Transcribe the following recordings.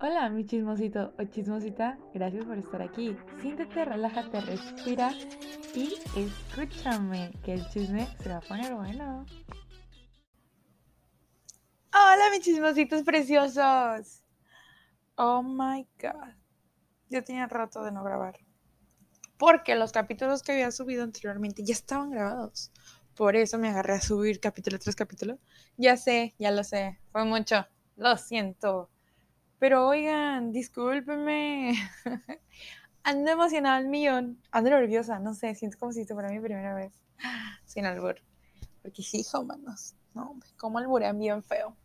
Hola, mi chismosito o chismosita, gracias por estar aquí. Siéntete, relájate, respira y escúchame, que el chisme se va a poner bueno. Hola, mis chismositos preciosos. Oh my god. Yo tenía rato de no grabar. Porque los capítulos que había subido anteriormente ya estaban grabados. Por eso me agarré a subir capítulo tras capítulo. Ya sé, ya lo sé. Fue mucho. Lo siento. Pero oigan, discúlpenme. Ando emocionada al millón. Ando nerviosa, no sé, siento como si esto fuera mi primera vez. Sin albur. Porque sí, manos. No, como alburean bien feo.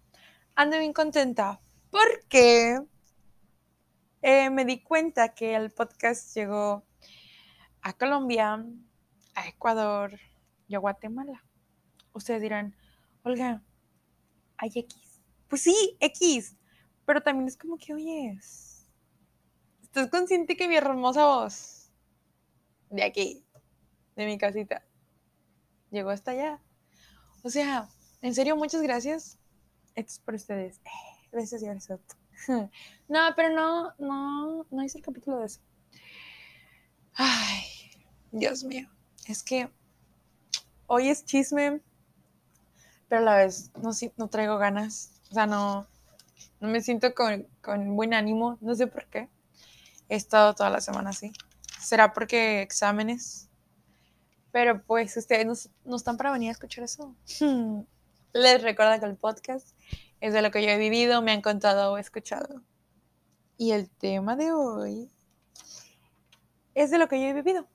Ando bien contenta. Porque eh, me di cuenta que el podcast llegó a Colombia, a Ecuador y a Guatemala. Ustedes dirán, Olga, hay X. Pues sí, X pero también es como que, oye, ¿estás consciente que mi hermosa voz de aquí, de mi casita, llegó hasta allá? O sea, en serio, muchas gracias. Esto es por ustedes. Eh, gracias y gracias. no, pero no, no, no hice el capítulo de eso. Ay, Dios mío. Es que hoy es chisme, pero a la vez no, no traigo ganas. O sea, no, no me siento con, buen ánimo, no sé por qué. He estado toda la semana así. ¿Será porque exámenes? Pero pues ustedes no, están para venir a escuchar eso. Les recuerdo que el podcast es de lo que yo he vivido, me han contado o escuchado. Y el tema de hoy es de lo que yo he vivido.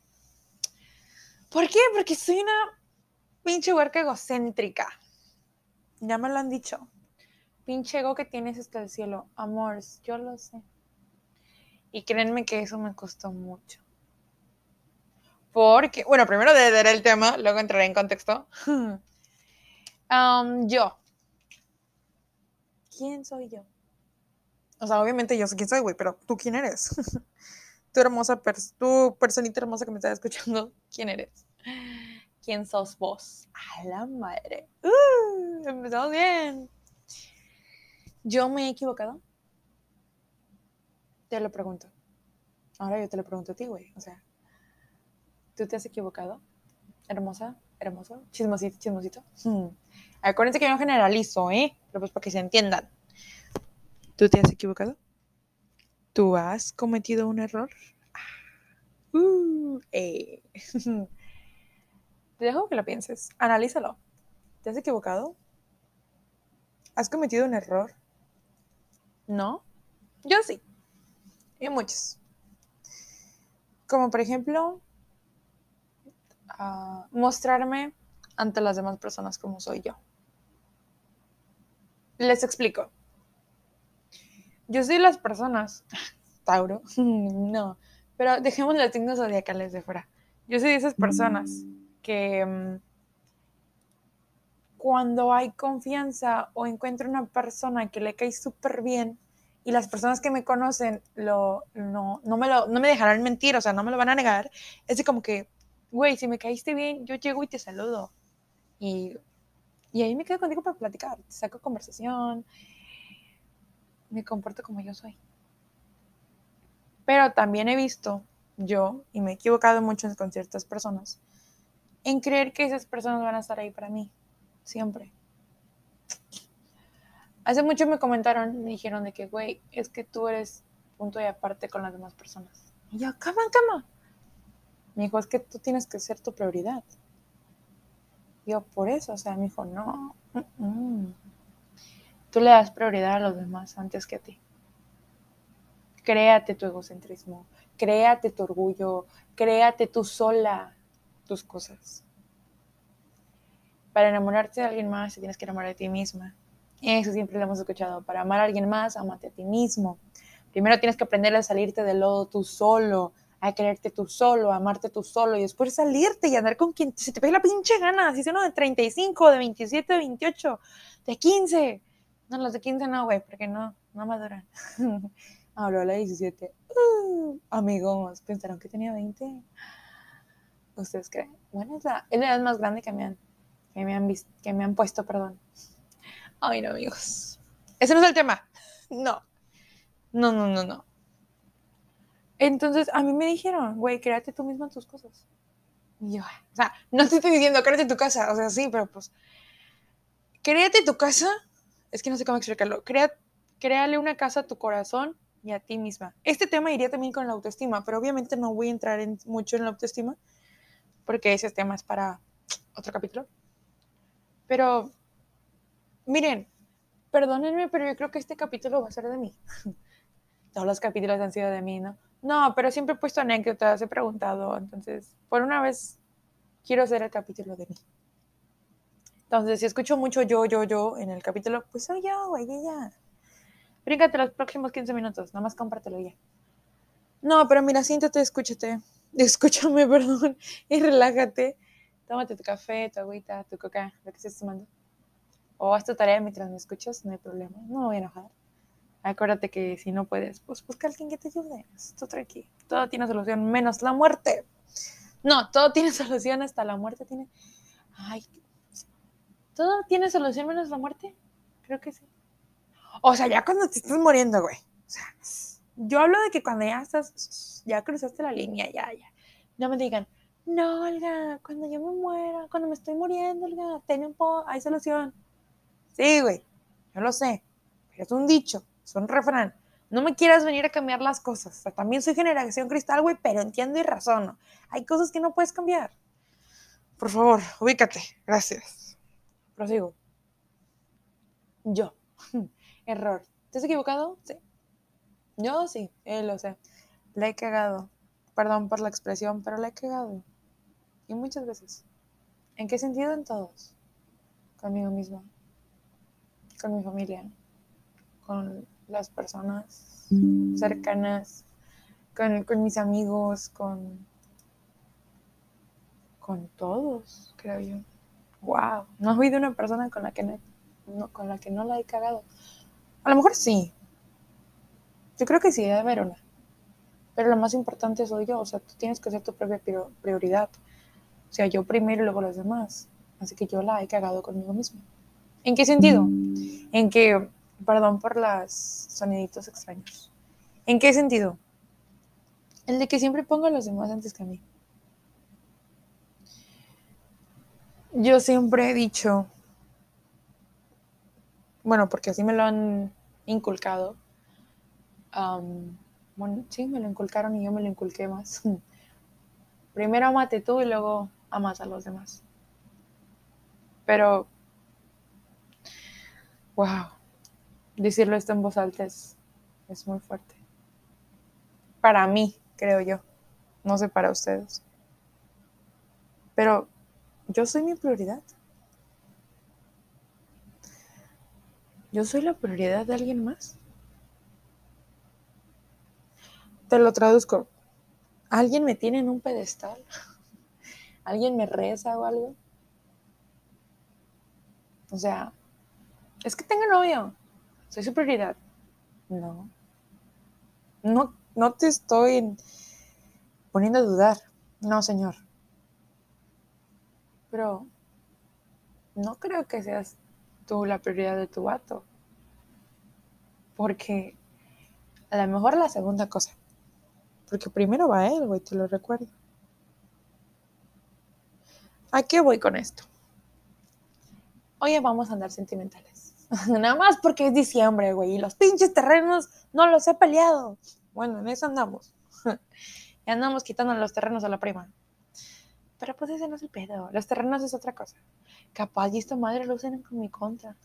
¿Por qué? Porque soy una pinche huerca egocéntrica. Ya me lo han dicho pinche ego que tienes hasta el cielo. Amores, yo lo sé. Y créanme que eso me costó mucho. Porque, bueno, primero de dar el tema, luego entraré en contexto. Um, yo. ¿Quién soy yo? O sea, obviamente yo sé quién soy, güey, pero tú quién eres. tu hermosa, tu personita hermosa que me está escuchando, ¿quién eres? ¿Quién sos vos? A la madre. Uh, empezamos bien. ¿Yo me he equivocado? Te lo pregunto. Ahora yo te lo pregunto a ti, güey. O sea, ¿tú te has equivocado? Hermosa, hermoso, chismosito, chismosito. Hmm. Acuérdense que yo no generalizo, ¿eh? Pero pues para que se entiendan. ¿Tú te has equivocado? ¿Tú has cometido un error? Uh, eh. te dejo que lo pienses. Analízalo. ¿Te has equivocado? ¿Has cometido un error? ¿No? Yo sí. Y muchos. Como por ejemplo, ah, mostrarme ante las demás personas como soy yo. Les explico. Yo soy las personas, Tauro, no, pero dejemos los signos zodiacales de fuera. Yo soy de esas personas que mm, cuando hay confianza o encuentro una persona que le cae súper bien y las personas que me conocen lo, no, no, me lo, no me dejarán mentir, o sea, no me lo van a negar, es como que, güey, si me caíste bien, yo llego y te saludo. Y, y ahí me quedo contigo para platicar, te saco conversación, me comporto como yo soy. Pero también he visto yo, y me he equivocado mucho con ciertas personas, en creer que esas personas van a estar ahí para mí siempre. Hace mucho me comentaron, me dijeron de que, güey, es que tú eres punto y aparte con las demás personas. Y yo, cama, cama. Me dijo, es que tú tienes que ser tu prioridad. yo, por eso, o sea, me dijo, no. Tú le das prioridad a los demás antes que a ti. Créate tu egocentrismo, créate tu orgullo, créate tú sola tus cosas para enamorarte de alguien más te tienes que enamorar de ti misma. Eso siempre lo hemos escuchado. Para amar a alguien más, amate a ti mismo. Primero tienes que aprender a salirte del lodo tú solo, a quererte tú solo, a amarte tú solo y después salirte y andar con quien se te pegue la pinche gana, si es uno de 35, de 27, de 28, de 15. No, los de 15 no, güey, porque no, no maduran. Habló a la 17. Uh, amigos, pensaron que tenía 20. ¿Ustedes creen? Bueno, es la, es la edad más grande que me han que me han, visto, que me han puesto, perdón. Ay, no, amigos. Ese no es el tema. No. No, no, no, no. Entonces, a mí me dijeron, güey, créate tú misma tus cosas. Y yo, o sea, no te estoy diciendo créate tu casa, o sea, sí, pero pues, créate tu casa, es que no sé cómo explicarlo, Crea, créale una casa a tu corazón y a ti misma. Este tema iría también con la autoestima, pero obviamente no voy a entrar en, mucho en la autoestima, porque ese tema es para otro capítulo. Pero, miren, perdónenme, pero yo creo que este capítulo va a ser de mí. Todos los capítulos han sido de mí, ¿no? No, pero siempre he puesto anécdotas, he preguntado, entonces, por una vez quiero hacer el capítulo de mí. Entonces, si escucho mucho yo, yo, yo en el capítulo, pues soy yo, güey, ya. Bríncate los próximos 15 minutos, nada más compártelo ya. No, pero mira, siéntate, escúchate, escúchame, perdón, y relájate. Tómate tu café, tu agüita, tu coca, lo que estés tomando. O haz tu tarea mientras me escuchas, no hay problema, no me voy a enojar. Acuérdate que si no puedes, pues busca a alguien que te ayude. Esto tranquilo. Todo tiene solución, menos la muerte. No, todo tiene solución, hasta la muerte tiene. Ay, ¿todo tiene solución menos la muerte? Creo que sí. O sea, ya cuando te estás muriendo, güey. O sea, yo hablo de que cuando ya estás, ya cruzaste la línea, ya, ya. No me digan, no, Olga, cuando yo me muera, cuando me estoy muriendo, Olga, ten un po, hay solución. Sí, güey, yo lo sé, pero es un dicho son refrán. No me quieras venir a cambiar las cosas. también soy generación cristal, güey, pero entiendo y razono. Hay cosas que no puedes cambiar. Por favor, ubícate. Gracias. Prosigo. Yo. Error. ¿Te has equivocado? Sí. Yo sí, él lo sé. Le he cagado. Perdón por la expresión, pero le he cagado. Y muchas veces. ¿En qué sentido? En todos. Conmigo misma. Con mi familia. Con las personas cercanas, con, mis amigos, con, con todos, creo yo. Wow, no he habido una persona con la que no, con la que no la he cagado. A lo mejor sí. Yo creo que sí, debe haber una. Pero lo más importante soy yo, o sea, tú tienes que ser tu propia prioridad. O sea, yo primero y luego los demás. Así que yo la he cagado conmigo misma. ¿En qué sentido? En que Perdón por los soniditos extraños. ¿En qué sentido? El de que siempre pongo a los demás antes que a mí. Yo siempre he dicho, bueno, porque así me lo han inculcado. bueno, sí, me lo inculcaron y yo me lo inculqué más. Primero amate tú y luego amas a los demás. Pero, wow, decirlo esto en voz alta es, muy fuerte. Para mí, creo yo. No sé para ustedes. Pero yo soy mi prioridad. ¿Yo soy la prioridad de alguien más? Te lo traduzco. ¿Alguien me tiene en un pedestal? ¿Alguien me reza o algo? O sea, es que tengo novio soy su prioridad. No. No, no te estoy poniendo a dudar. No, señor. Pero no creo que seas tú la prioridad de tu vato. Porque a lo mejor la segunda cosa. Porque primero va él, güey, te lo recuerdo. ¿A qué voy con esto? Hoy vamos a andar sentimentales. Nada más porque es diciembre, güey, y los pinches terrenos no los he peleado. Bueno, en eso andamos. y andamos quitando los terrenos a la prima. Pero pues ese no es el pedo. Los terrenos es otra cosa. Capaz y esta madre lo usan en mi contra.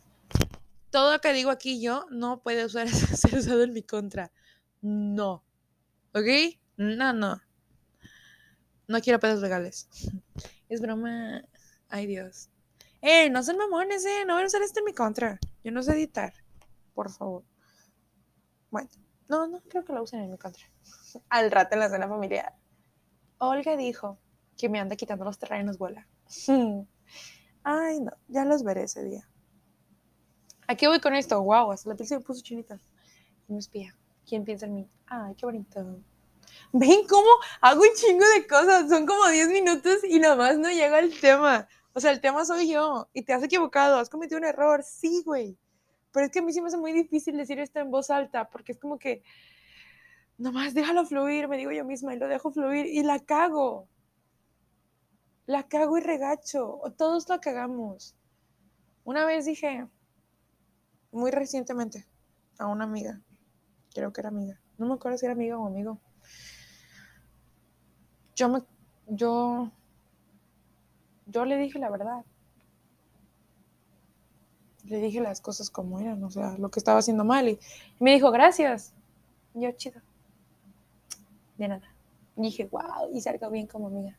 Todo lo que digo aquí yo no puede usar, ser usado en mi contra. No. ¿Ok? No, no. No quiero pedos legales. Es broma. Ay, Dios. ¡Eh! No son mamones, eh. No voy a usar esto en mi contra. Yo no sé editar, por favor. Bueno, no, no creo que lo usen en mi contra. Al rato en la cena familiar. Olga dijo que me anda quitando los terrenos, vuela. Ay, no, ya los veré ese día. Aquí voy con esto? Wow, hasta la piel se me puso chinita. me espía? ¿Quién piensa en mí? Ay, qué bonito. ¿Ven cómo hago un chingo de cosas? Son como 10 minutos y nada más no llega el tema. O sea, el tema soy yo y te has equivocado, has cometido un error. Sí, güey. Pero es que a mí sí me hace muy difícil decir esto en voz alta, porque es como que, nomás déjalo fluir, me digo yo misma, y lo dejo fluir, y la cago. La cago y regacho, todos la cagamos. Una vez dije, muy recientemente, a una amiga, creo que era amiga, no me acuerdo si era amiga o amigo. Yo me, yo, yo le dije la verdad le dije las cosas como eran, o sea, lo que estaba haciendo mal. Y, me dijo, gracias. yo, chido. De nada. Y dije, wow, y salgo bien como amiga.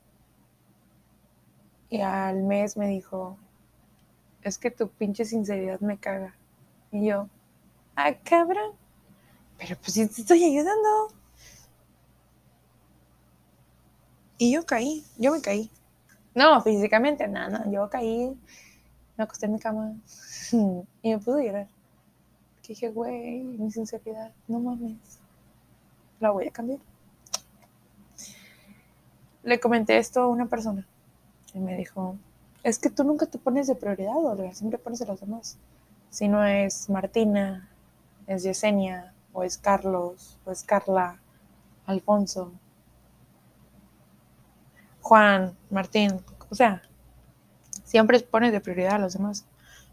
Y al mes me dijo, es que tu pinche sinceridad me caga. Y yo, ah, cabrón. Pero pues sí te estoy ayudando. Y yo caí, yo me caí. No, físicamente, nada, no, yo caí me acosté en mi cama y me pude llorar. Que dije, güey, mi sinceridad, no mames, la voy a cambiar. Le comenté esto a una persona y me dijo, es que tú nunca te pones de prioridad, Olga, siempre pones a los demás. Si no es Martina, es Yesenia, o es Carlos, o es Carla, Alfonso, Juan, Martín, o sea, Siempre pones de prioridad a los demás.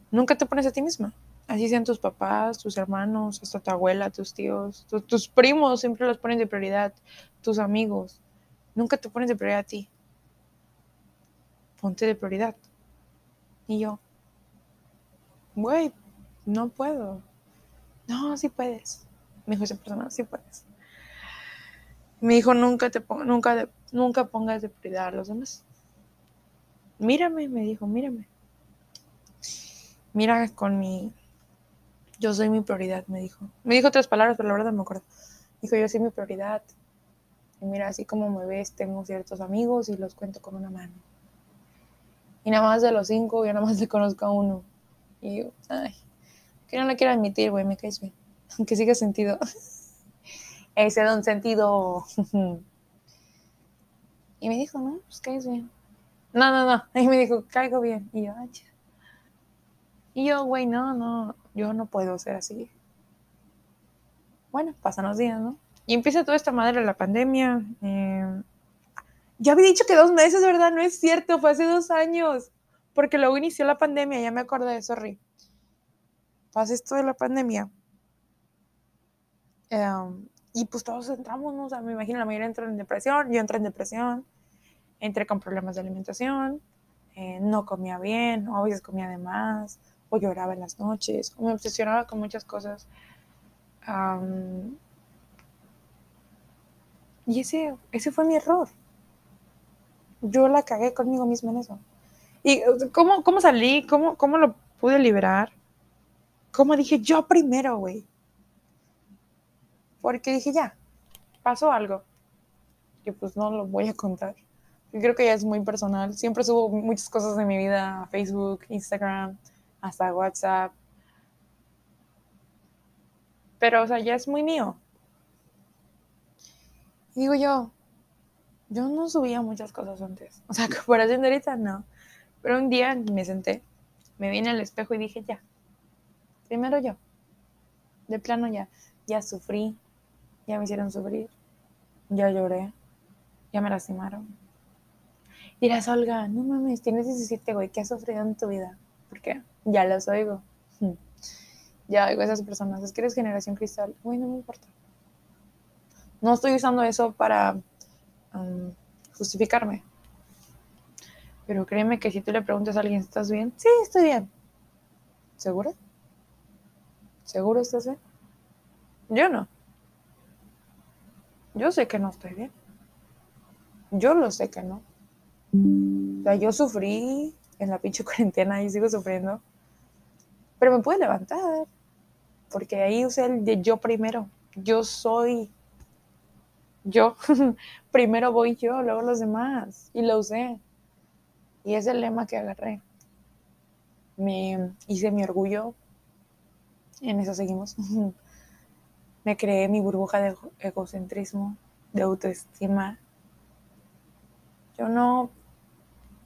Nunca te pones a ti misma. Así sean tus papás, tus hermanos, hasta tu abuela, tus tíos, tus primos, siempre los pones de prioridad. Tus amigos. Nunca te pones de prioridad a ti. Ponte de prioridad. Y yo, güey, no puedo. No, sí puedes. Me dijo esa persona, sí puedes. Me dijo, nunca, te nunca, nunca pongas de prioridad a los demás mírame, me dijo, mírame. Mira con mi, yo soy mi prioridad, me dijo. Me dijo otras palabras, pero la verdad no me acuerdo. Dijo, yo soy mi prioridad. Y mira, así como me ves, tengo ciertos amigos y los cuento con una mano. Y nada más de los cinco, yo nada más le conozco a uno. Y yo, ay, que no le quiero admitir, güey, me caes bien. Aunque siga sentido. Ese don sentido. y me dijo, no, pues caes bien. No, no, no. Y me dijo, caigo bien. Y yo, Y yo, güey, no, no, yo no puedo ser así. Bueno, pasan los días, ¿no? Y empieza toda esta madre la pandemia. Eh, ya había dicho que dos meses, ¿verdad? No es cierto, fue hace dos años. Porque luego inició la pandemia, ya me acordé, sorry. Pasa esto de la pandemia. Em, y pues todos entramos, ¿no? O sea, me imagino la mayoría entró en depresión, yo entré en depresión entré con problemas de alimentación, eh, no comía bien, o a veces comía de más, o lloraba en las noches, o me obsesionaba con muchas cosas. y ese, ese fue mi error. Yo la cagué conmigo misma en eso. ¿Y cómo, cómo salí? ¿Cómo, ¿Cómo lo pude liberar? ¿Cómo dije yo primero, güey? Porque dije, ya, pasó algo. Que pues no lo voy a contar. Yo creo que ya es muy personal. Siempre subo muchas cosas de mi vida a Facebook, Instagram, hasta WhatsApp. Pero, o sea, ya es muy mío. Y digo yo, yo no subía muchas cosas antes. O sea, comparación de ahorita, no. Pero un día me senté, me vi en el espejo y dije, ya. Primero yo. De plano ya. Ya sufrí. Ya me hicieron sufrir. Ya lloré. Ya me lastimaron Dirás, Olga, no mames, tienes 17, güey, ¿qué has sufrido en tu vida? Porque ya los oigo. Hmm. Ya oigo a esas personas. Es que eres generación cristal. Güey, no me importa. No estoy usando eso para um, justificarme. Pero créeme que si tú le preguntas a alguien, ¿estás bien? Sí, estoy bien. ¿Seguro? ¿Seguro estás bien? Yo no. Yo sé que no estoy bien. Yo lo sé que no. O sea, yo sufrí en la pinche cuarentena y sigo sufriendo. Pero me pude levantar. Porque ahí usé el de yo primero. Yo soy yo. primero voy yo, luego los demás. Y lo usé. Y es el lema que agarré. Me hice mi orgullo. En eso seguimos. me creé mi burbuja de egocentrismo, de autoestima. Yo no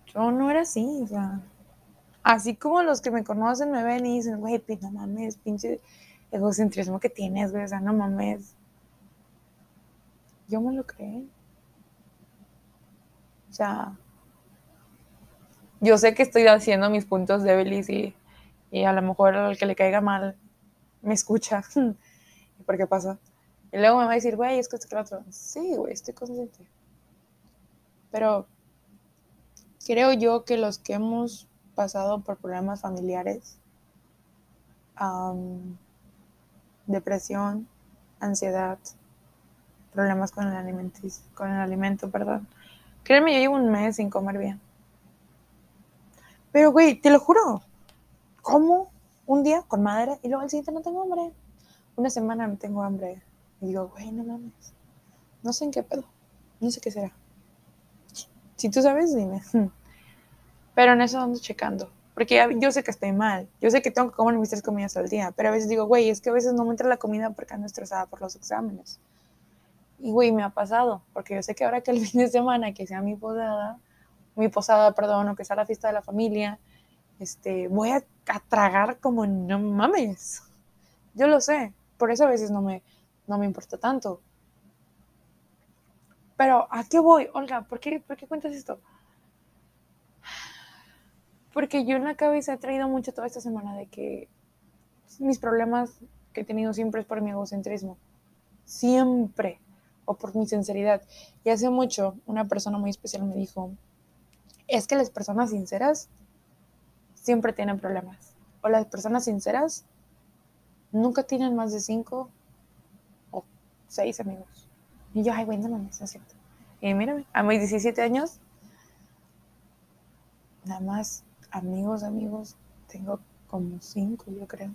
yo no era así, o sea, Así como los que me conocen me ven y dicen, güey, pues no mames, pinche egocentrismo que tienes, güey, o sea, no mames. Yo me lo creo. O sea, yo sé que estoy haciendo mis puntos débiles y, y a lo mejor al que le caiga mal me escucha. ¿Por qué pasa? Y luego me va a decir, güey, es que esto que otro. Sí, güey, estoy consciente. Pero creo yo que los que hemos pasado por problemas familiares, depresión, ansiedad, problemas con el, con el alimento, perdón. Créeme, yo llevo un mes sin comer bien. Pero, güey, te lo juro, como un día con madera y luego al siguiente no tengo hambre. Una semana no tengo hambre. Y digo, güey, no mames. No sé en qué pedo. No sé qué será. Si tú sabes, dime. Pero en eso ando checando. Porque yo sé que estoy mal. Yo sé que tengo que comer mis tres comidas al día. Pero a veces digo, güey, es que a veces no me entra la comida porque ando estresada por los exámenes. Y, güey, me ha pasado. Porque yo sé que ahora que el fin de semana, que sea mi posada, mi posada, perdón, o que sea la fiesta de la familia, este, voy a, a tragar como no mames. Yo lo sé. Por eso a veces no me, no me importa tanto. Pero, ¿a qué voy, Olga? ¿Por qué, ¿Por qué cuentas esto? Porque yo en la cabeza he traído mucho toda esta semana de que mis problemas que he tenido siempre es por mi egocentrismo. Siempre. O por mi sinceridad. Y hace mucho una persona muy especial me dijo, es que las personas sinceras siempre tienen problemas. O las personas sinceras nunca tienen más de cinco o seis amigos. Y yo, ay, güey, no mames, es cierto. Y mírame, a mis 17 años, nada más amigos, amigos, tengo como cinco, yo creo.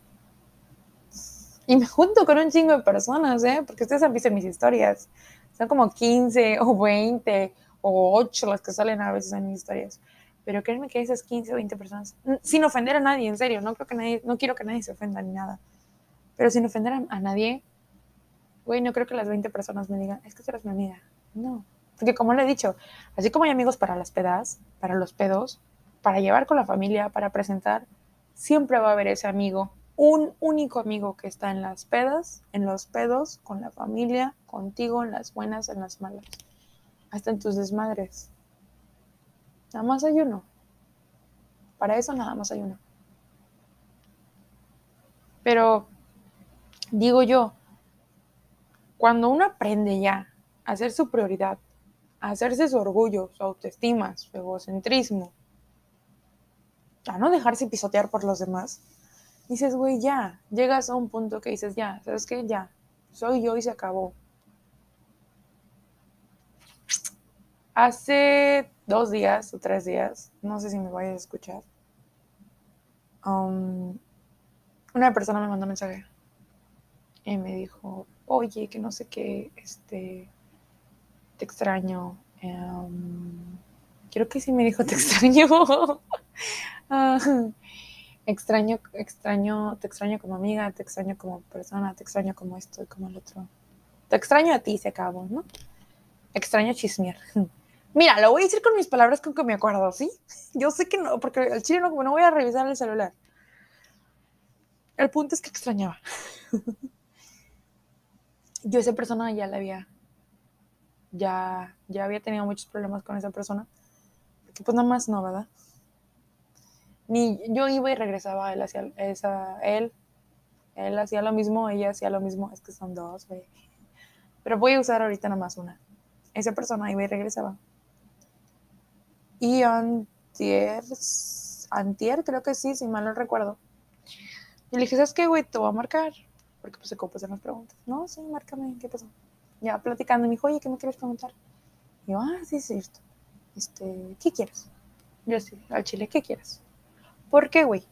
Y me junto con un chingo de personas, ¿eh? Porque ustedes han visto mis historias. Son como 15 o 20 o 8 las que salen a veces en mis historias. Pero créanme que esas 15 o 20 personas, sin ofender a nadie, en serio, no creo que nadie, no quiero que nadie se ofenda ni nada. Pero sin ofender a, nadie, güey, no creo que las 20 personas me digan, es que tú eres mi amiga. No. Porque como le he dicho, así como hay amigos para las pedas, para los pedos, para llevar con la familia, para presentar, siempre va a haber ese amigo, un único amigo que está en las pedas, en los pedos, con la familia, contigo, en las buenas, en las malas, hasta en tus desmadres. Nada más hay uno. Para eso nada más hay uno. Pero, digo yo, cuando uno aprende ya a hacer su prioridad, a hacerse su orgullo, su autoestima, su egocentrismo, a no dejarse pisotear por los demás, dices, güey, ya, llegas a un punto que dices, ya, ¿sabes qué? Ya, soy yo y se acabó. Hace dos días o tres días, no sé si me vayas a escuchar, um, una persona me mandó un mensaje y me dijo, oye, que no sé qué, este, te extraño. Um, creo que sí me dijo, te extraño. Ah, extraño, extraño, te extraño como amiga, te extraño como persona, te extraño como esto y como el otro. Te extraño a ti, se acabó, ¿no? Extraño chismear. Mira, lo voy a decir con mis palabras con que me acuerdo, ¿sí? Yo sé que no, porque el chile no, no voy a revisar el celular. El punto es que extrañaba. Yo esa persona ya la había, ya, ya había tenido muchos problemas con esa persona. Porque pues nada más no, ¿verdad? ni yo iba y regresaba, él hacía, esa, él, él hacía lo mismo, ella hacía lo mismo, es que son dos, güey. Pero voy a usar ahorita nada más una. Esa persona iba y regresaba. Y antier, antier creo que sí, si mal no recuerdo. Y le dije, ¿sabes qué, güey? Te voy a marcar. Porque pues se copas en las preguntas. No, sí, márcame, ¿qué pasó? Ya platicando, me dijo, oye, ¿qué me quieres preguntar? Y yo, ah, sí, es cierto. Este, ¿qué quieres? Yo sí, al chile, ¿qué quieres? ¿Por qué, güey?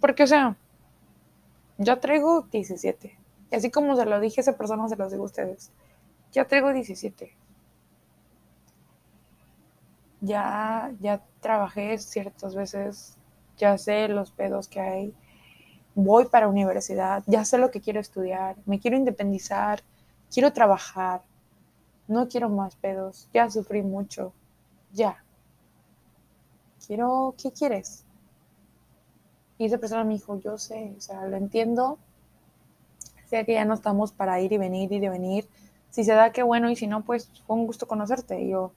Porque, o sea, ya traigo 17. Y así como se lo dije a esa persona, se los digo a ustedes. Ya traigo 17. Ya, ya trabajé ciertas veces, ya sé los pedos que hay. Voy para universidad, ya sé lo que quiero estudiar, me quiero independizar, quiero trabajar, no quiero más pedos, ya sufrí mucho, ya. Quiero, ¿qué quieres? Y esa persona me dijo, yo sé, o sea, lo entiendo. Sé que ya no estamos para ir y venir, ir y venir. Si se da, qué bueno, y si no, pues fue un gusto conocerte. Y yo,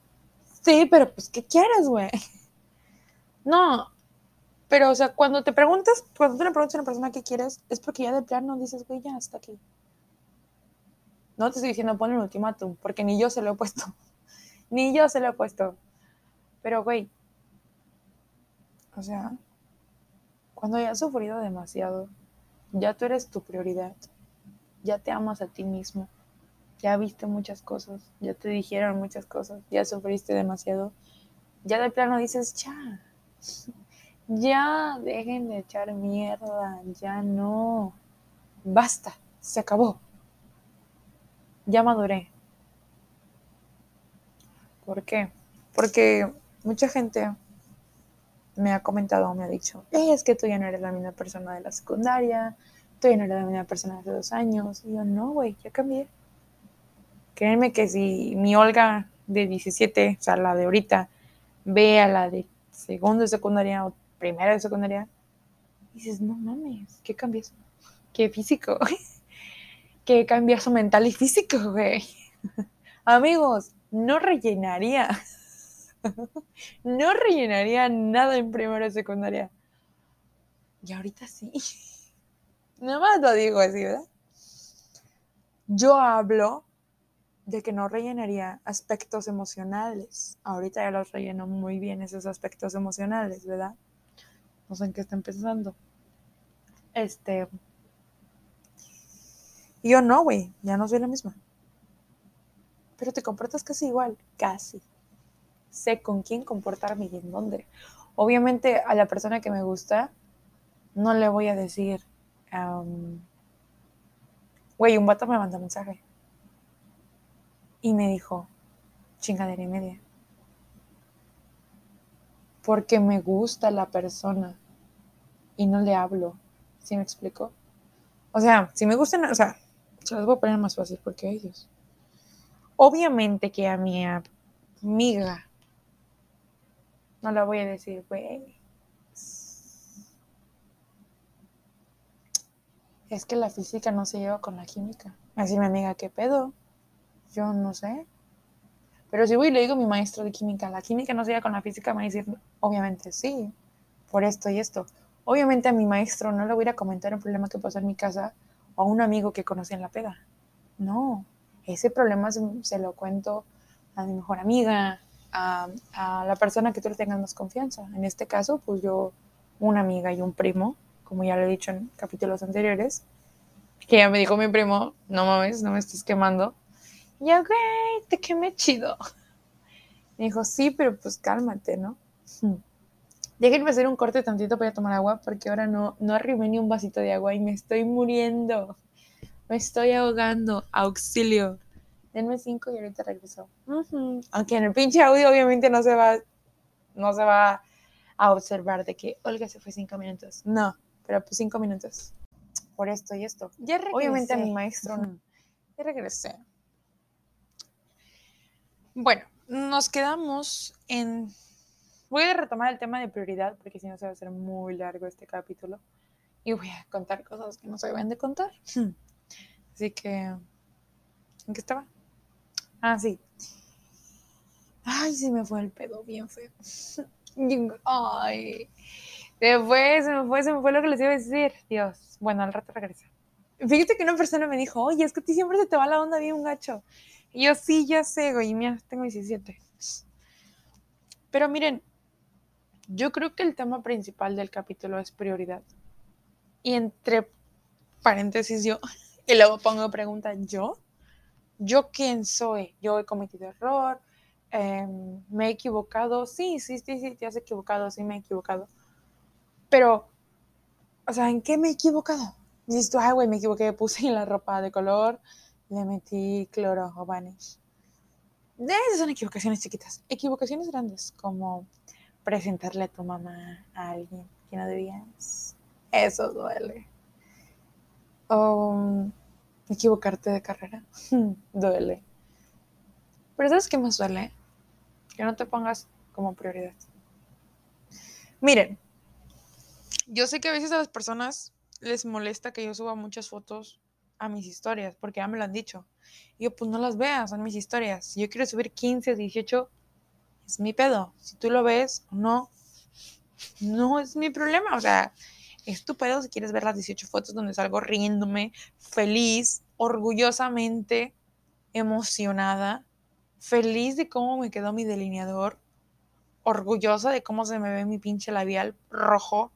sí, pero pues, ¿qué quieres, güey? No, pero, o sea, cuando te preguntas, cuando tú le preguntas a una persona qué quieres, es porque ya de plano dices, güey, ya, hasta aquí. No te estoy diciendo ponle un ultimátum, porque ni yo se lo he puesto. ni yo se lo he puesto. Pero, güey, o sea, cuando ya has sufrido demasiado, ya tú eres tu prioridad, ya te amas a ti mismo, ya viste muchas cosas, ya te dijeron muchas cosas, ya sufriste demasiado, ya de plano dices, ya, ya dejen de echar mierda, ya no. Basta, se acabó. Ya maduré. ¿Por qué? Porque mucha gente me ha comentado, me ha dicho, es que tú ya no eres la misma persona de la secundaria, tú ya no eres la misma persona de hace dos años. Y yo, no, güey, ya cambié. Créanme que si mi Olga de 17, o sea, la de ahorita, ve a la de segundo de secundaria o primero de secundaria, dices, no mames, ¿qué cambias? ¿Qué físico? ¿Qué cambiazo mental y físico, güey? Amigos, no rellenaría. no rellenaría nada en primero de secundaria. Y ahorita sí. Nada más lo digo así, ¿verdad? Yo hablo de que no rellenaría aspectos emocionales. Ahorita ya los relleno muy bien esos aspectos emocionales, ¿verdad? No sé en qué está empezando. Este. Y yo no, güey, ya no soy la misma. Pero te comportas casi igual, casi. Sé con quién comportarme y en dónde. Obviamente a la persona que me gusta, no le voy a decir, güey, un vato me manda mensaje y me dijo, chingadera y media. Porque me gusta la persona y no le hablo. ¿Sí me explico? O sea, si me gustan, o sea, se las voy a poner más fácil porque ellos. Obviamente que a mi amiga no la voy a decir, güey. Es que la física no se lleva con la química. Así mi amiga, ¿qué pedo? Yo no sé. Pero si voy y le digo a mi maestro de química, la química no se con la física, me va a decir, obviamente sí, por esto y esto. Obviamente a mi maestro no le voy a comentar un problema que pasó en mi casa o a un amigo que conocí en la pega. No, ese problema se, lo cuento a mi mejor amiga, a, a, la persona que tú le tengas más confianza. En este caso, pues yo, una amiga y un primo, como ya lo he dicho en capítulos anteriores, que ya me dijo mi primo, no mames, no me estés quemando. Y yo, güey, te quemé chido. Me dijo, sí, pero pues cálmate, ¿no? Hmm. Déjenme hacer un corte tantito para tomar agua, porque ahora no, no arrimé ni un vasito de agua y me estoy muriendo. Me estoy ahogando. Auxilio. Denme cinco y ahorita regreso. Aunque en el pinche audio obviamente no se va, no se va a observar de que Olga se fue cinco minutos. No, pero pues cinco minutos. Por esto y esto. Ya regresé. Obviamente a mi maestro no. Ya regresé. Bueno, nos quedamos en... Voy a retomar el tema de prioridad porque si no se va a hacer muy largo este capítulo y voy a contar cosas que no se deben de contar. Así que... ¿En qué estaba? Ah, sí. Ay, se me fue el pedo bien feo. Ay. Se fue, se me fue, se me fue lo que les iba a decir. Dios. Bueno, al rato regresa. Fíjate que una persona me dijo, oye, es que a ti siempre se te va la onda bien un gacho. Yo sí, ya sé, güey, mira, tengo 17. Pero miren, yo creo que el tema principal del capítulo es prioridad. Y entre paréntesis yo, y luego pongo pregunta, ¿yo? ¿Yo quién soy? Yo he cometido error, em, me he equivocado, sí, sí, sí, sí, te has equivocado, sí me he equivocado. Pero, o sea, ¿en qué me he equivocado? Dices ay, güey, me equivoqué, puse la ropa de color, le metí cloro o vanish. Esas son equivocaciones chiquitas. Equivocaciones grandes, como presentarle a tu mamá a alguien que no debías. Eso duele. O equivocarte de carrera. duele. Pero ¿sabes qué más duele? Que no te pongas como prioridad. Miren, yo sé que a veces a las personas les molesta que yo suba muchas fotos a mis historias, porque ya me lo han dicho. Y yo, pues no las veas, son mis historias. Si yo quiero subir 15, 18, es mi pedo. Si tú lo ves no, no es mi problema. O sea, es tu pedo si quieres ver las 18 fotos donde salgo riéndome, feliz, orgullosamente emocionada, feliz de cómo me quedó mi delineador, orgullosa de cómo se me ve mi pinche labial rojo,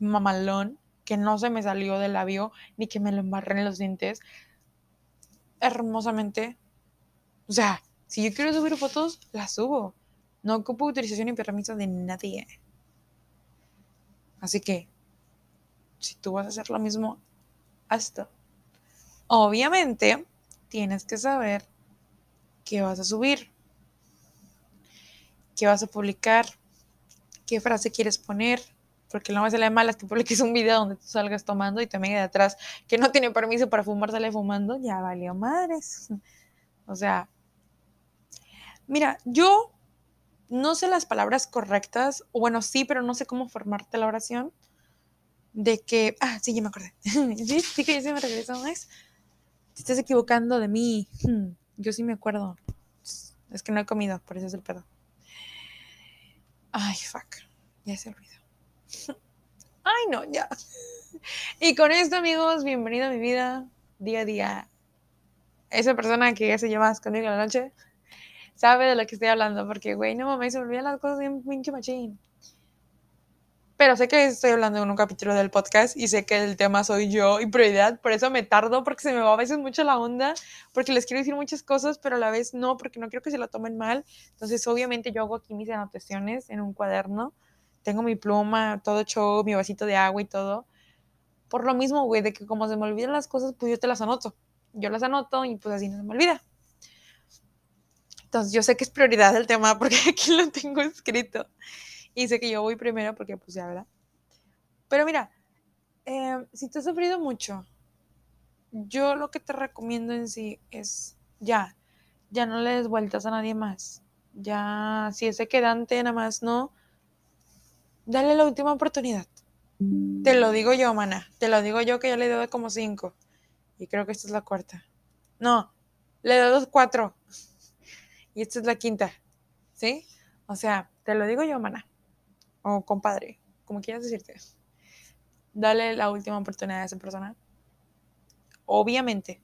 mamalón que no se me salió del labio ni que me lo embarré en los dientes. Hermosamente. O sea, si yo quiero subir fotos, las subo. No ocupo utilización y permiso de nadie. Así que, si tú vas a hacer lo mismo, hazlo. Obviamente, tienes que saber qué vas a subir, qué vas a publicar, qué frase quieres poner, porque lo más se le malas que publiques un video donde tú salgas tomando y también de atrás que no tiene permiso para fumar sale fumando, ya valió madres. O sea, mira, yo no sé las palabras correctas, o bueno, sí, pero no sé cómo formarte la oración de que, ah, sí, ya me acordé. sí, sí que yo sí me regreso, ¿no es? Te estás equivocando de mí. Hmm, yo sí me acuerdo. Es que no he comido, por eso es el pedo. Ay, fuck. Ya se olvidó. Ay, no, ya. Y con esto, amigos, bienvenido a mi vida, día a día. Esa persona que se lleva conmigo en la noche sabe de lo que estoy hablando, porque, güey, no mames, se me olvidan las cosas bien pinche machín. Pero sé que estoy hablando en un capítulo del podcast y sé que el tema soy yo y prioridad, por eso me tardo, porque se me va a veces mucho la onda, porque les quiero decir muchas cosas, pero a la vez no, porque no quiero que se lo tomen mal. Entonces, obviamente, yo hago aquí mis anotaciones en un cuaderno tengo mi pluma, todo hecho, mi vasito de agua y todo. Por lo mismo, güey, de que como se me olvidan las cosas, pues yo te las anoto. Yo las anoto y pues así no se me olvida. Entonces yo sé que es prioridad el tema porque aquí lo tengo escrito. Y sé que yo voy primero porque pues ya, ¿verdad? Pero mira, eh, si te has sufrido mucho, yo lo que te recomiendo en sí es ya, ya no le des vueltas a nadie más. Ya, si ese quedante nada más no, dale la última oportunidad. Te lo digo yo, mana. Te lo digo yo que ya le doy como cinco. Y creo que esta es la cuarta. No, le doy cuatro. Y esta es la quinta. ¿Sí? O sea, te lo digo yo, mana. O compadre, como quieras decirte. Dale la última oportunidad a esa persona. Obviamente,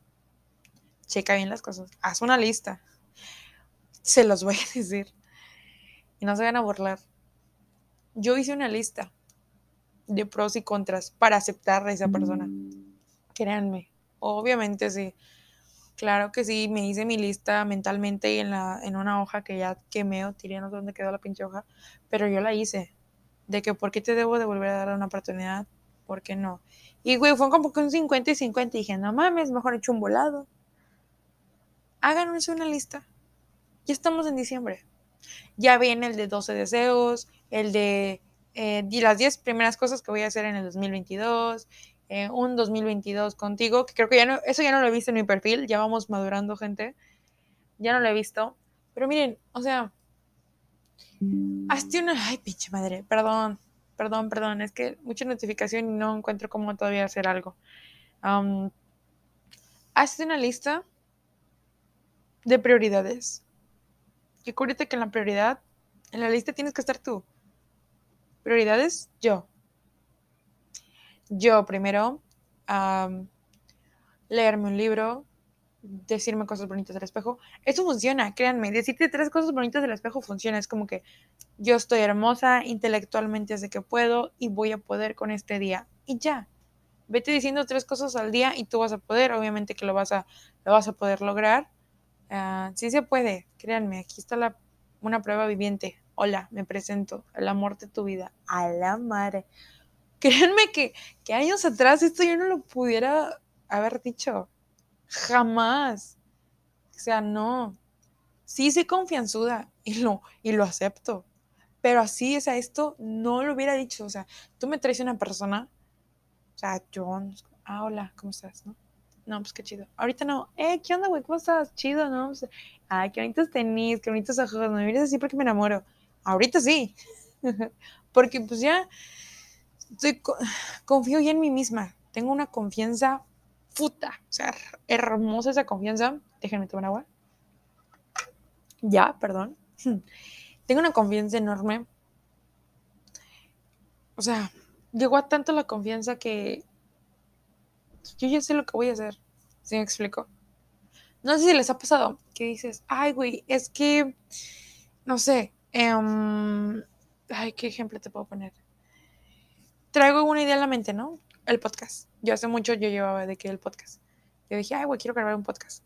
checa bien las cosas. Haz una lista. Se los voy a decir. Y no se van a burlar yo hice una lista de pros y contras para aceptar a esa persona. Créanme, obviamente sí. Claro que sí, me hice mi lista mentalmente y en, la, en una hoja que ya quemé o tiré, no sé dónde quedó la pinche hoja, pero yo la hice. De que, ¿por qué te debo de volver a dar una oportunidad? ¿Por qué no? Y, güey, fue como que un 50 y 50. Y dije, no mames, mejor hecho un volado. Háganos una lista. Ya estamos en diciembre. Ya viene el de 12 deseos, el de eh, las 10 primeras cosas que voy a hacer en el 2022, eh, un 2022 contigo, que creo que ya no, eso ya no lo he visto en mi perfil, ya vamos madurando gente, ya no lo he visto, pero miren, o sea, hazte una, ay pinche madre, perdón, perdón, perdón, es que mucha notificación y no encuentro cómo todavía hacer algo. hazte una lista de prioridades. Y acuérdate que en la prioridad, en la lista tienes que estar tú. Prioridades, yo. Yo primero, leerme un libro, decirme cosas bonitas del espejo. Eso funciona, créanme. Decirte tres cosas bonitas del espejo funciona. Es como que yo estoy hermosa, intelectualmente sé que puedo y voy a poder con este día. Y ya. Vete diciendo tres cosas al día y tú vas a poder. Obviamente que lo vas a, lo vas a poder lograr. Uh, sí se puede, créanme. Aquí está una prueba viviente. Hola, me presento, el amor de tu vida, a la madre. Créanme que, que años atrás esto yo no lo pudiera haber dicho. Jamás. O sea, no. Sí soy confianzuda y lo, y lo acepto. Pero así, o sea, esto no lo hubiera dicho. O sea, tú me traes una persona, o sea, John, ah, hola, ¿cómo estás? ¿No? No, pues qué chido. Ahorita no. Eh, ¿qué onda, güey? ¿Cómo estás? Chido, ¿no? Pues, ay, qué bonitos tenis, qué bonitos ojos. Me miras así porque me enamoro. Ahorita sí. Porque pues ya, confío ya en mí misma. Tengo una confianza puta. O sea, hermosa esa confianza. Déjenme tomar agua. Ya, perdón. Tengo una confianza enorme. O sea, llegó a tanto la confianza que yo ya sé lo que voy a hacer. ¿Sí me explico? No sé si les ha pasado que dices, ay, güey, es que, no sé, em, ay, ¿qué ejemplo te puedo poner? Traigo una idea en la mente, ¿no? El podcast. Yo hace mucho yo llevaba de que el podcast. Yo dije, ay, güey, quiero grabar un podcast.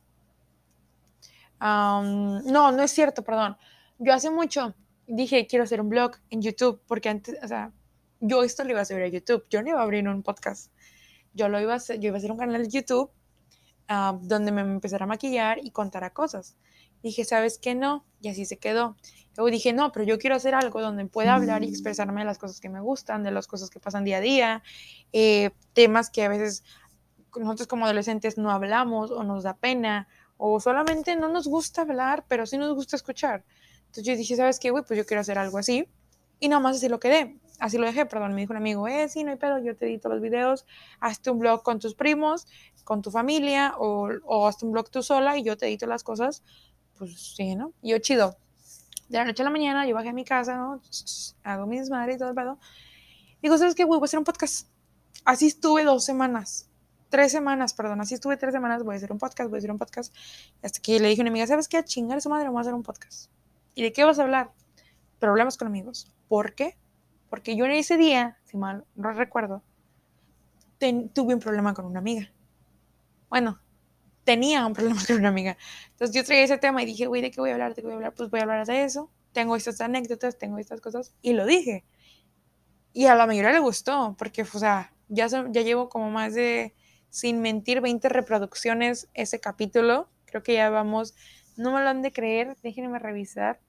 no, no es cierto, perdón. Yo hace mucho dije, quiero hacer un blog en YouTube, porque antes, o sea, yo esto lo iba a hacer a YouTube, yo no iba a abrir un podcast. Yo lo iba a hacer, yo iba a hacer un canal de YouTube ah, donde me empezara a maquillar y contara cosas. Dije, ¿sabes qué? No, y así se quedó. Luego dije, no, pero yo quiero hacer algo donde pueda hablar y expresarme de las cosas que me gustan, de las cosas que pasan día a día, eh, temas que a veces nosotros como adolescentes no hablamos o nos da pena o solamente no nos gusta hablar, pero sí nos gusta escuchar. Entonces yo dije, ¿sabes qué, güey? Pues yo quiero hacer algo así. Y nada más así lo quedé. Así lo dejé, perdón. Me dijo un amigo, eh, sí, no hay pedo, yo te edito los videos. Hazte un blog con tus primos, con tu familia, o, o hazte un blog tú sola y yo te edito las cosas. Pues sí, ¿no? Y yo chido. De la noche a la mañana, yo bajé a mi casa, ¿no? Hago mis madres y todo el pedo. Digo, ¿sabes qué, güey? Voy a hacer un podcast. Así estuve dos semanas tres semanas, perdón, así estuve tres semanas, voy a hacer un podcast, voy a hacer un podcast. Hasta que le dije a una amiga, ¿sabes qué? A chingar a su madre, vamos a hacer un podcast. ¿Y de qué vas a hablar? Problemas con amigos. ¿Por qué? Porque yo en ese día, si mal no recuerdo, tuve un problema con una amiga. Bueno, tenía un problema con una amiga. Entonces yo traía ese tema y dije, güey, ¿de qué voy a hablar? ¿De qué voy a hablar? Pues voy a hablar de eso. Tengo estas anécdotas, tengo estas cosas. Y lo dije. Y a la mayoría le gustó, porque, o sea, ya, ya llevo como más de, sin mentir, 20 reproducciones ese capítulo. Creo que ya vamos, no me lo han de creer, déjenme revisar.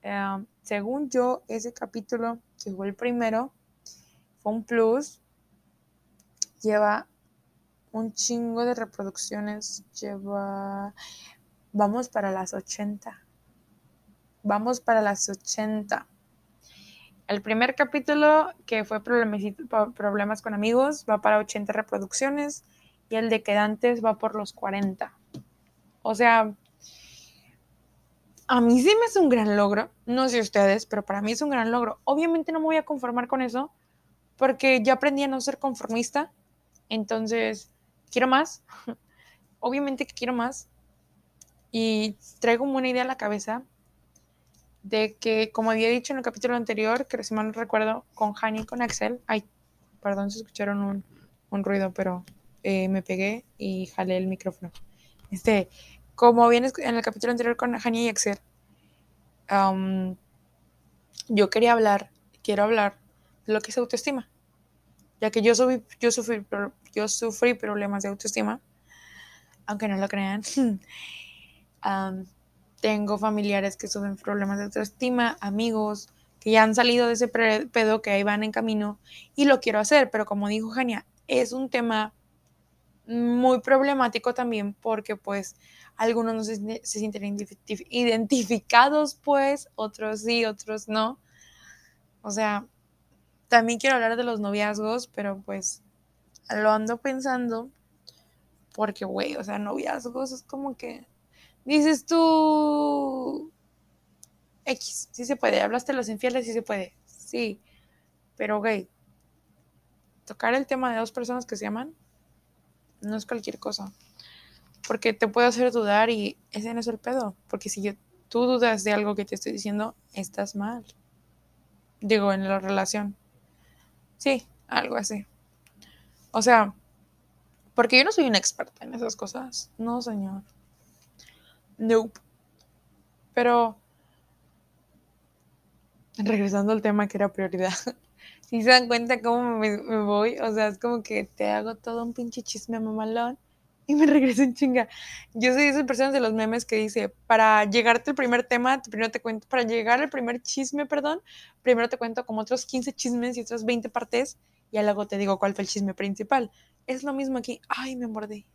Em, según yo, ese capítulo, que fue el primero, fue un plus. Lleva un chingo de reproducciones. Lleva. Vamos para las 80. Vamos para las 80. El primer capítulo, que fue problemas con amigos, va para 80 reproducciones. Y el de quedantes va por los 40. O sea, a mí sí me es un gran logro, no sé ustedes, pero para mí es un gran logro. Obviamente no me voy a conformar con eso, porque ya aprendí a no ser conformista, entonces quiero más, obviamente que quiero más, y traigo una idea a la cabeza de que, como había dicho en el capítulo anterior, que si mal no recuerdo, con Hani y con Axel, ay, perdón si escucharon un, ruido, pero eh, me pegué y jalé el micrófono. Este, como bien en el capítulo anterior con Hania y Axel, yo quería hablar, quiero hablar de lo que es autoestima, ya que yo, yo, sufrí, yo sufrí problemas de autoestima, aunque no lo crean. tengo familiares que sufren problemas de autoestima, amigos que ya han salido de ese pedo que ahí van en camino y lo quiero hacer, pero como dijo Jania, es un tema muy problemático también porque pues algunos no se, sienten identificados pues, otros sí, otros no. O sea, también quiero hablar de los noviazgos, pero pues lo ando pensando porque, güey, o sea, noviazgos es como que dices tú X, sí se puede, hablaste de los infieles, sí se puede, sí, pero, güey, tocar el tema de dos personas que se aman no es cualquier cosa. Porque te puede hacer dudar y ese no es el pedo. Porque si yo, tú dudas de algo que te estoy diciendo, estás mal. Digo, en la relación. Sí, algo así. O sea, porque yo no soy una experta en esas cosas. No, señor. Nope. Pero, regresando al tema que era prioridad. si se dan cuenta cómo me, voy, o sea, es como que te hago todo un pinche chisme mamalón me regreso en chinga. Yo soy de esas personas de los memes que dice, para llegarte al primer tema, primero te cuento, para llegar al primer chisme, perdón, primero te cuento como otros 15 chismes y otras 20 partes y luego te digo cuál fue el chisme principal. Es lo mismo aquí. Ay, me mordí.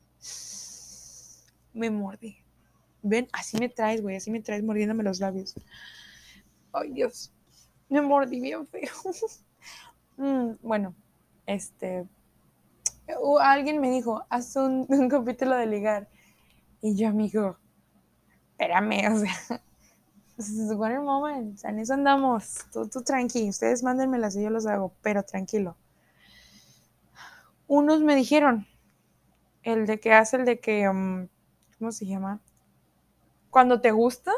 Me mordí. Ven, así me traes, güey, así me traes mordiéndome los labios. Ay, Dios. Me mordí bien feo. Mm, bueno, este, alguien me dijo, haz un, capítulo de ligar. Y yo, amigo, espérame, o sea, one moment, o sea, en eso andamos, tú, tú tranqui, ustedes mándenmelas y yo los hago, pero tranquilo. Unos me dijeron, el de que hace el de que, um, ¿cómo se llama? Cuando te gusta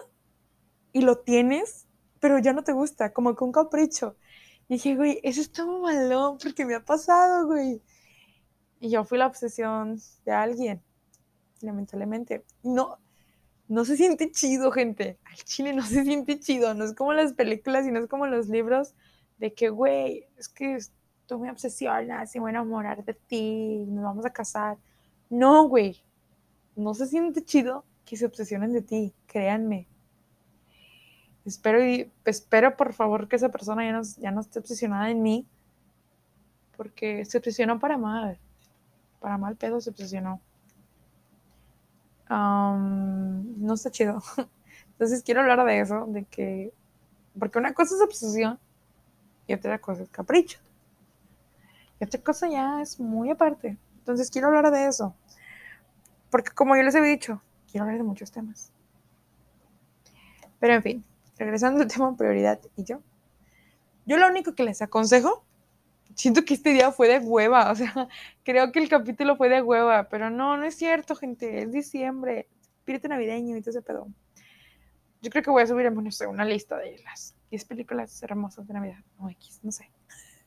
y lo tienes, pero ya no te gusta, como que un capricho. Y dije, güey, eso está malo porque me ha pasado, güey. Y yo fui la obsesión de alguien, lamentablemente. No, no se siente chido, gente. Al chile no se siente chido. No es como las películas y no es como los libros de que, güey, es que tú me obsesionas y voy a enamorar de ti, nos vamos a casar. No, güey. No se siente chido que se obsesionen de ti, créanme. Espero, y, espero por favor que esa persona ya no, ya no esté obsesionada en mí, porque se obsesionó para mal. Para mal pedo se obsesionó no está chido. Entonces quiero hablar de eso, de que, porque una cosa es obsesión y otra cosa es capricho. Y otra cosa ya es muy aparte. Entonces quiero hablar de eso. Porque como yo les he dicho, quiero hablar de muchos temas. Pero en fin, regresando al tema prioridad y yo. Yo lo único que les aconsejo siento que este día fue de hueva, o sea, creo que el capítulo fue de hueva, pero no, no es cierto, gente, es diciembre, espíritu navideño y todo ese pedo. Yo creo que voy a subir, no sé, una lista de las 10 películas hermosas de Navidad, o X, no sé.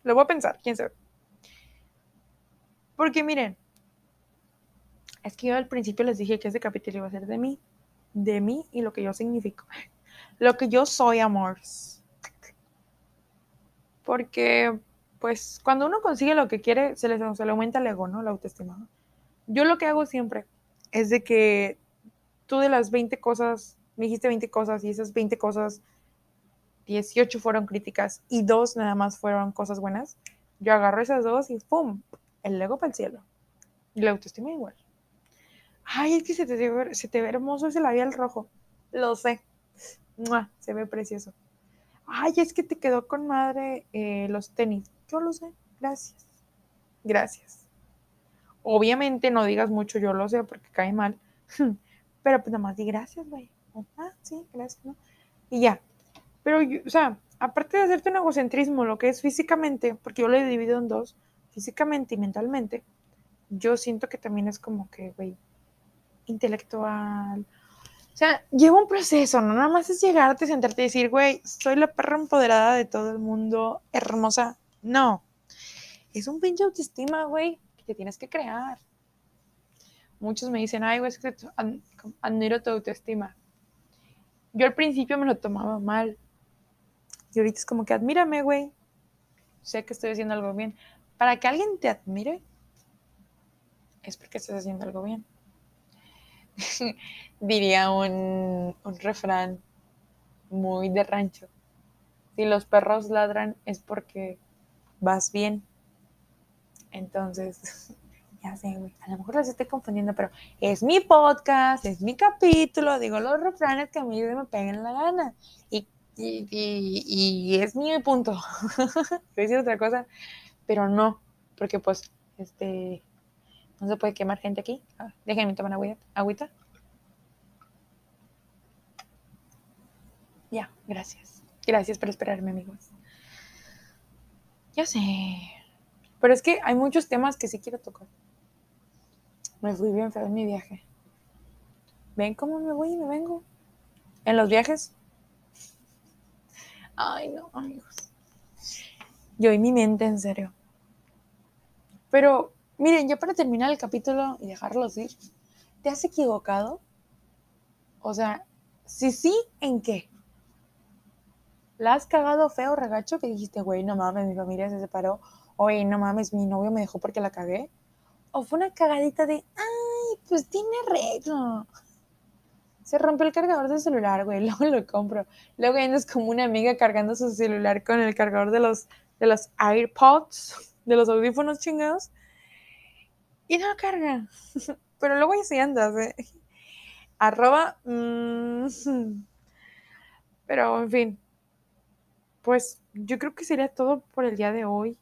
Lo voy a pensar, quién sabe. Porque miren, es que yo al principio les dije que este capítulo iba a ser de mí, de mí y lo que yo significo, lo que yo soy, amores. Porque pues cuando uno consigue lo que quiere, se le, aumenta el ego, ¿no? La autoestima. Yo lo que hago siempre es de que tú de las 20 cosas, me dijiste 20 cosas y esas 20 cosas, 18 fueron críticas y dos nada más fueron cosas buenas, yo agarro esas dos y ¡pum! El ego para el cielo. Y la autoestima igual. Ay, es que se te, se ve hermoso ese labial rojo. Lo sé. Se ve precioso. Ay, es que te quedó con madre eh, los tenis. Yo lo sé, gracias. Gracias. Obviamente no digas mucho, yo lo sé, porque cae mal. Pero pues nada más di gracias, güey. Ah, sí, gracias, ¿no? Y ya. Pero, o sea, aparte de hacerte un egocentrismo, lo que es físicamente, porque yo lo he dividido en dos, físicamente y mentalmente, yo siento que también es como que, güey, intelectual. O sea, lleva un proceso, no nada más es llegarte, sentarte y decir, güey, soy la perra empoderada de todo el mundo, hermosa, no. Es un pinche autoestima, güey, que te tienes que crear. Muchos me dicen, ay, güey, es que admiro tu autoestima. Yo al principio me lo tomaba mal. Y ahorita es como que admírame, güey. Sé que estoy haciendo algo bien. Para que alguien te admire, es porque estás haciendo algo bien. Diría un, un refrán muy de rancho. Si los perros ladran es porque vas bien. Entonces, ya sé, güey, a lo mejor los estoy confundiendo, pero es mi podcast, es mi capítulo, digo los refranes que a mí me peguen la gana. Y, y, es mi punto. Voy decir otra cosa, pero no, porque pues, este, no se puede quemar gente aquí. Ah, déjenme tomar agüita. agüita. Ya, gracias. Gracias por esperarme, amigos. Ya sé. Pero es que hay muchos temas que sí quiero tocar. Me fui bien feo en mi viaje. ¿Ven cómo me voy y me vengo? En los viajes. Ay, no, amigos. Yo y mi mente, en serio. Pero, miren, ya para terminar el capítulo y dejarlos ir, ¿te has equivocado? O sea, si sí, ¿en qué? ¿La has cagado feo, regacho? Que dijiste, güey, no mames, mi familia se separó. Oye, no mames, mi novio me dejó porque la cagué. O fue una cagadita de, ay, pues tiene arreglo. Se rompió el cargador del celular, güey. Luego lo compro. Luego andas como una amiga cargando su celular con el cargador de los, de los AirPods, de los audífonos chingados. Y no carga. Pero luego ahí sí andas, ¿eh? Arroba. Mm, pero, en fin pues yo creo que sería todo por el día de hoy.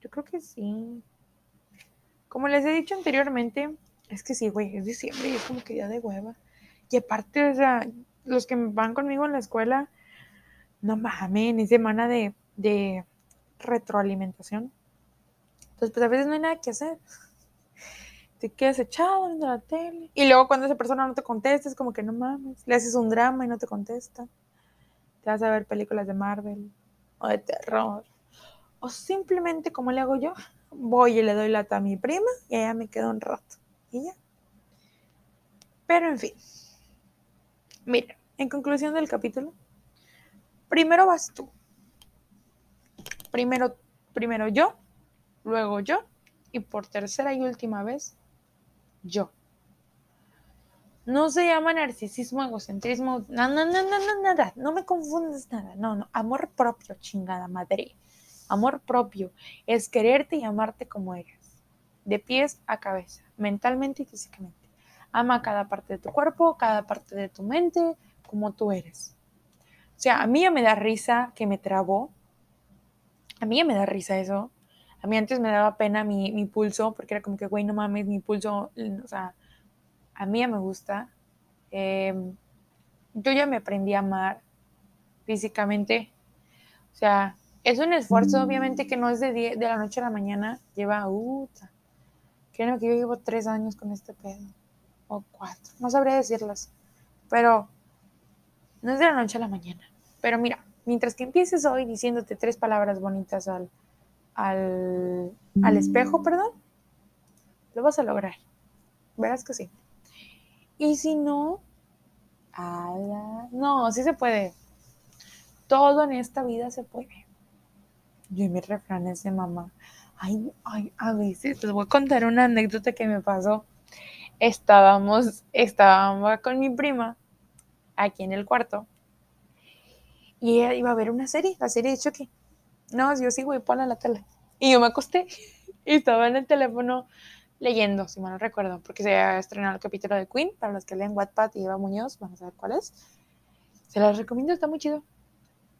Yo creo que sí. Como les he dicho anteriormente, es que sí, güey, es diciembre y es como que día de hueva. Y aparte, o sea, los que van conmigo en la escuela, no mames, es semana de, de retroalimentación. Entonces, pues a veces no hay nada que hacer. Te quedas echado viendo la tele. Y luego cuando esa persona no te contesta, es como que no mames. Le haces un drama y no te contesta. Te vas a ver películas de Marvel o de terror. O simplemente, como le hago yo, voy y le doy lata a mi prima y allá me quedo un rato. Y ya. Pero en fin. Mira, en conclusión del capítulo, primero vas tú. Primero, primero yo, luego yo, y por tercera y última vez, yo. No se llama narcisismo, egocentrismo, no, no, no, no, no, nada, no me confundes nada, no, no, amor propio, chingada madre. Amor propio es quererte y amarte como eres, de pies a cabeza, mentalmente y físicamente. Ama cada parte de tu cuerpo, cada parte de tu mente, como tú eres. O sea, a mí ya me da risa que me trabó. A mí ya me da risa eso. A mí antes me daba pena mi, mi pulso, porque era como que, güey, no mames, mi pulso, o sea, a mí me gusta. Em, yo ya me aprendí a amar físicamente. O sea, es un esfuerzo, obviamente, que no es de, de la noche a la mañana. Lleva, uh, creo que yo llevo tres años con este pedo. O cuatro, no sabría decirlas. Pero no es de la noche a la mañana. Pero mira, mientras que empieces hoy diciéndote tres palabras bonitas al, al, al espejo, perdón, lo vas a lograr. Verás que sí. Y si no, ala, no, sí se puede. Todo en esta vida se puede. Yo y mis refranes de mamá. Ay, ay, a veces les voy a contar una anécdota que me pasó. Estábamos, estábamos con mi prima aquí en el cuarto y ella iba a ver una serie, la serie de Chucky. No, yo sí, güey, ponla la tele. Y yo me acosté y estaba en el teléfono leyendo, si mal no recuerdo, porque se había estrenado el capítulo de Queen. Para los que leen Wattpad y Eva Muñoz, vamos a ver cuál es. Se los recomiendo, está muy chido.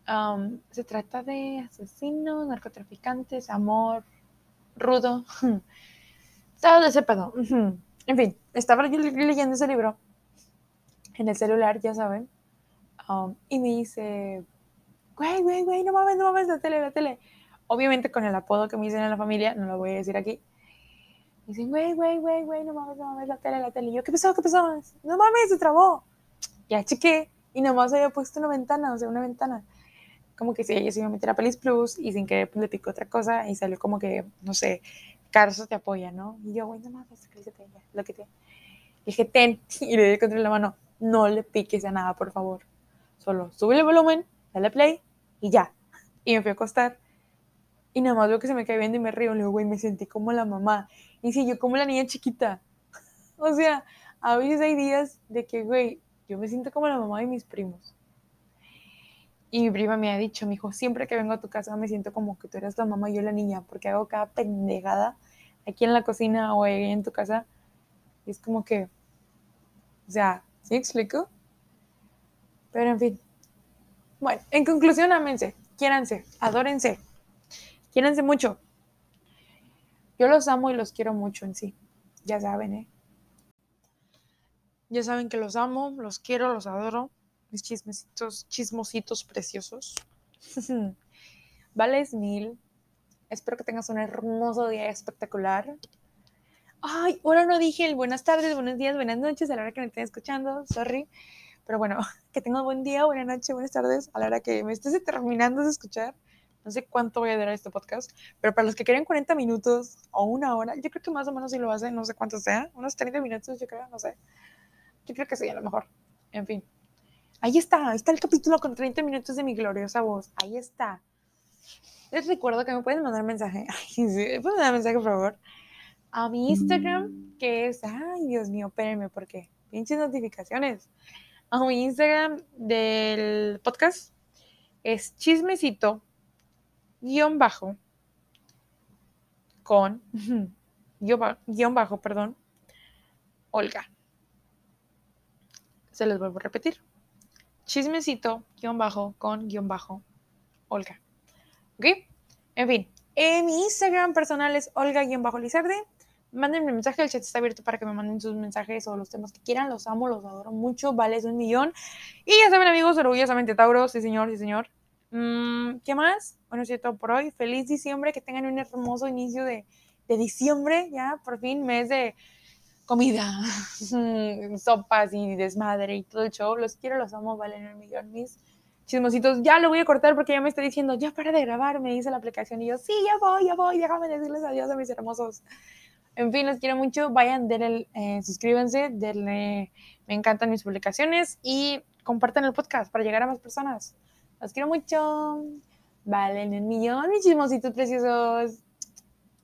Um, se trata de asesinos, narcotraficantes, amor, rudo. Todo ese pedo. En fin, estaba yo leyendo ese libro en el celular, ya saben. Um, y me dice, güey, güey, güey, no mames, no mames, la tele, la tele. Obviamente con el apodo que me dicen en la familia, no lo voy a decir aquí. Me dicen, güey, güey, güey, güey, no mames, no mames, la tele, la tele. Y yo, ¿qué pasó? ¿Qué pasó? No mames, se trabó. Ya chequé y nomás había puesto una ventana, o sea, una ventana. Como que si ella se iba a meter a Pelis Plus y sin querer pues, le picó otra cosa y salió como que, no sé, Carlos te apoya, ¿no? Y yo, güey, no mames, lo que te. dije, ten, y le di contra la mano, no le piques a nada, por favor. Solo sube el volumen, dale play y ya. Y me fui a acostar. Y nada más veo que se me cae viendo y me río. Le digo, güey, me sentí como la mamá. Y sí, yo como la niña chiquita. o sea, a veces hay días de que, güey, yo me siento como la mamá de mis primos. Y mi prima me ha dicho, mi hijo, siempre que vengo a tu casa me siento como que tú eres la mamá y yo la niña, porque hago cada pendejada aquí en la cocina o ahí en tu casa. Y es como que, o sea, ¿sí explico? Pero en fin. Bueno, en conclusión, amense, quiéranse, adórense, quiéranse mucho. Yo los amo y los quiero mucho en sí. Ya saben, ¿eh? Ya saben que los amo, los quiero, los adoro. Mis chismecitos, chismositos preciosos. Vales mil. Espero que tengas un hermoso día espectacular. Ay, ahora no dije el buenas tardes, buenos días, buenas noches a la hora que me estén escuchando. Sorry. Pero bueno, que tengan buen día, buena noche, buenas tardes a la hora que me estés terminando de escuchar. No sé cuánto voy a durar este podcast, pero para los que quieren 40 minutos o una hora, yo creo que más o menos si lo hacen, no sé cuánto sea, unos 30 minutos, yo creo, no sé. Yo creo que sí, a lo mejor. En fin. Ahí está, está el capítulo con 30 minutos de mi gloriosa voz. Ahí está. Les recuerdo que me pueden mandar mensaje. Ay, sí, pueden mandar mensaje, por favor. A mi Instagram, que es. Ay, Dios mío, espérenme, porque pinches notificaciones. A mi Instagram del podcast es chismecito guion bajo con guion bajo, perdón, Olga. Se les vuelvo a repetir. Chismecito guion bajo con guion bajo Olga. ¿Ok? En fin, Eh, mi Instagram personal es olga-lizarde. Mándenme un mensaje, el chat está abierto para que me manden sus mensajes o los temas que quieran. Los amo, los adoro mucho, vales un millón. Y ya saben, amigos, orgullosamente Tauro, sí señor, sí señor. Mm, ¿Qué más? Bueno, es todo por hoy. Feliz diciembre, que tengan un hermoso inicio de, de diciembre, ya, por fin, mes de comida, sopas y desmadre y todo el show. Los quiero, los amo, valen un millón mis chismositos. Ya lo voy a cortar porque ya me está diciendo, ya para de grabar, me dice la aplicación. Y yo, sí, ya voy, ya voy, déjame decirles adiós a mis hermosos. En fin, los quiero mucho. Vayan, denle, eh, suscríbanse, denle, me encantan mis publicaciones y compartan el podcast para llegar a más personas. Los quiero mucho. Valen un millón, mis chismositos preciosos.